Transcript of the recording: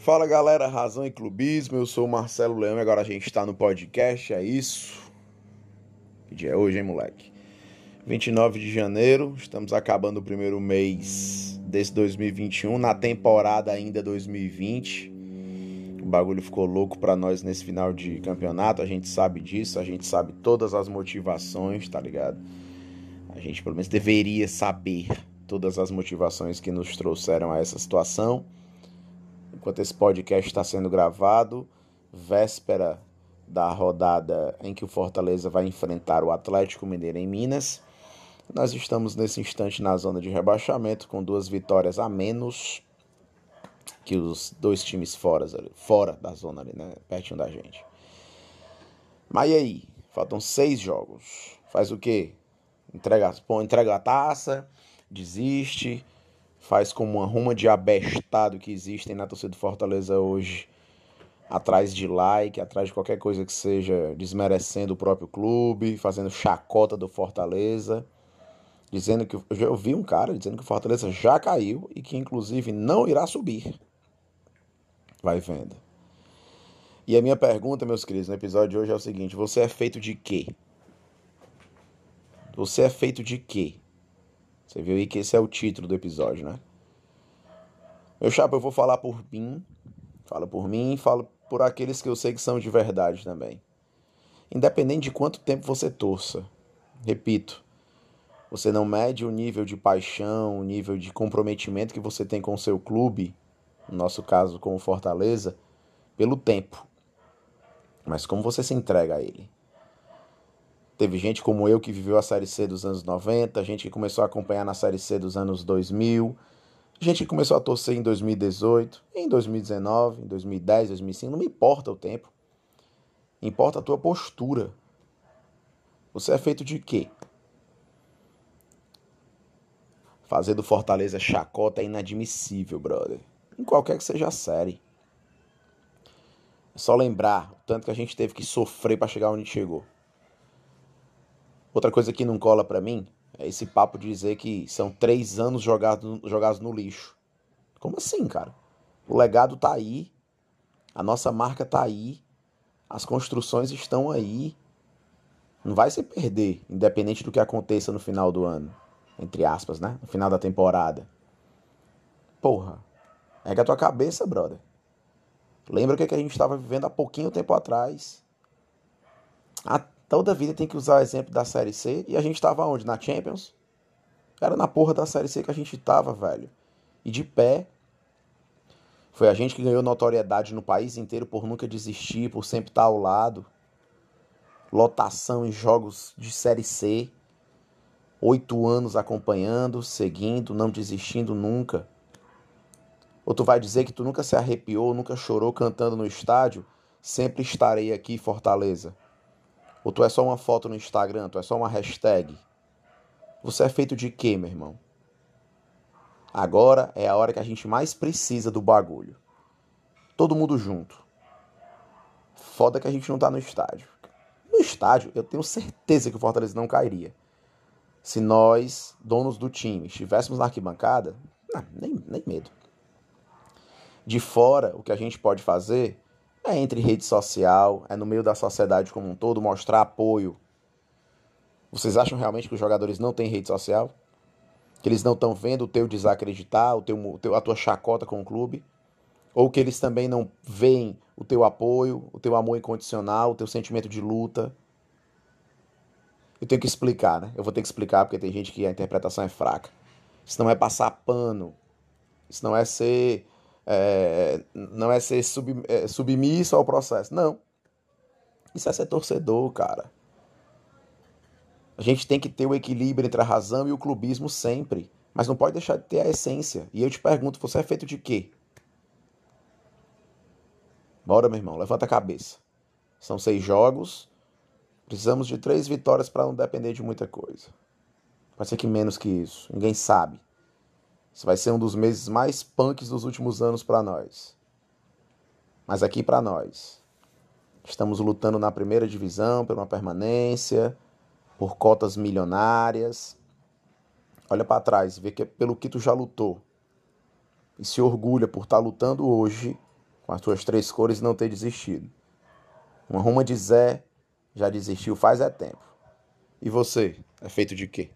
Fala galera, Razão e Clubismo, eu sou o Marcelo Leão e agora a gente está no podcast, é isso? Que dia é hoje, hein, moleque? 29 de janeiro, estamos acabando o primeiro mês desse 2021, na temporada ainda 2020. O bagulho ficou louco para nós nesse final de campeonato, a gente sabe disso, a gente sabe todas as motivações, tá ligado? A gente pelo menos deveria saber todas as motivações que nos trouxeram a essa situação enquanto esse podcast está sendo gravado, véspera da rodada em que o Fortaleza vai enfrentar o Atlético Mineiro em Minas. Nós estamos nesse instante na zona de rebaixamento com duas vitórias a menos que os dois times fora, fora da zona ali, né? Pertinho da gente. Mas e aí? Faltam seis jogos. Faz o quê? Entrega, entrega a taça, desiste, faz como uma ruma de abestado que existem na torcida do Fortaleza hoje, atrás de like, atrás de qualquer coisa que seja desmerecendo o próprio clube, fazendo chacota do Fortaleza, dizendo que eu ouvi um cara dizendo que o Fortaleza já caiu e que inclusive não irá subir. Vai vendo. E a minha pergunta, meus queridos, no episódio de hoje é o seguinte: você é feito de quê? Você é feito de quê? Você viu aí que esse é o título do episódio, né? Meu chapa, eu vou falar por mim, falo por mim e falo por aqueles que eu sei que são de verdade também. Independente de quanto tempo você torça, repito, você não mede o nível de paixão, o nível de comprometimento que você tem com o seu clube, no nosso caso com o Fortaleza, pelo tempo, mas como você se entrega a ele. Teve gente como eu que viveu a Série C dos anos 90, gente que começou a acompanhar na Série C dos anos 2000, gente que começou a torcer em 2018, em 2019, em 2010, 2005, não me importa o tempo. Importa a tua postura. Você é feito de quê? Fazer do Fortaleza chacota é inadmissível, brother. Em qualquer que seja a série. É só lembrar o tanto que a gente teve que sofrer para chegar onde chegou. Outra coisa que não cola para mim é esse papo de dizer que são três anos jogados, no lixo. Como assim, cara? O legado tá aí, a nossa marca tá aí, as construções estão aí. Não vai se perder, independente do que aconteça no final do ano. Entre aspas, né? No final da temporada. Porra, pega a tua cabeça, brother. Lembra o que, é que a gente estava vivendo há pouquinho tempo atrás. Toda vida tem que usar o exemplo da Série C. E a gente tava onde? Na Champions? Era na porra da Série C que a gente tava, velho. E de pé. Foi a gente que ganhou notoriedade no país inteiro por nunca desistir, por sempre estar ao lado. Lotação em jogos de Série C. Oito anos acompanhando, seguindo, não desistindo nunca. Ou tu vai dizer que tu nunca se arrepiou, nunca chorou cantando no estádio? Sempre estarei aqui, Fortaleza. Ou tu é só uma foto no Instagram, tu é só uma hashtag? Você é feito de quê, meu irmão? Agora é a hora que a gente mais precisa do bagulho. Todo mundo junto. Foda que a gente não tá no estádio. No estádio, eu tenho certeza que o Fortaleza não cairia. Se nós, donos do time, estivéssemos na arquibancada, não, nem, nem medo. De fora, o que a gente pode fazer é entre rede social, é no meio da sociedade como um todo, mostrar apoio. Vocês acham realmente que os jogadores não têm rede social? Que eles não estão vendo o teu desacreditar, o teu, a tua chacota com o clube? Ou que eles também não veem o teu apoio, o teu amor incondicional, o teu sentimento de luta? Eu tenho que explicar, né? Eu vou ter que explicar porque tem gente que a interpretação é fraca. Isso não é passar pano. Isso não é ser é, não é ser sub, é, submisso ao processo. Não. Isso é ser torcedor, cara. A gente tem que ter o equilíbrio entre a razão e o clubismo sempre. Mas não pode deixar de ter a essência. E eu te pergunto, você é feito de quê? Bora, meu irmão, levanta a cabeça. São seis jogos. Precisamos de três vitórias para não depender de muita coisa. Pode ser que menos que isso. Ninguém sabe. Vai ser um dos meses mais punks dos últimos anos para nós. Mas aqui para nós. Estamos lutando na primeira divisão por uma permanência, por cotas milionárias. Olha para trás, vê que é pelo que tu já lutou. E se orgulha por estar tá lutando hoje com as suas três cores e não ter desistido. Uma Roma de Zé já desistiu faz é tempo. E você, é feito de quê?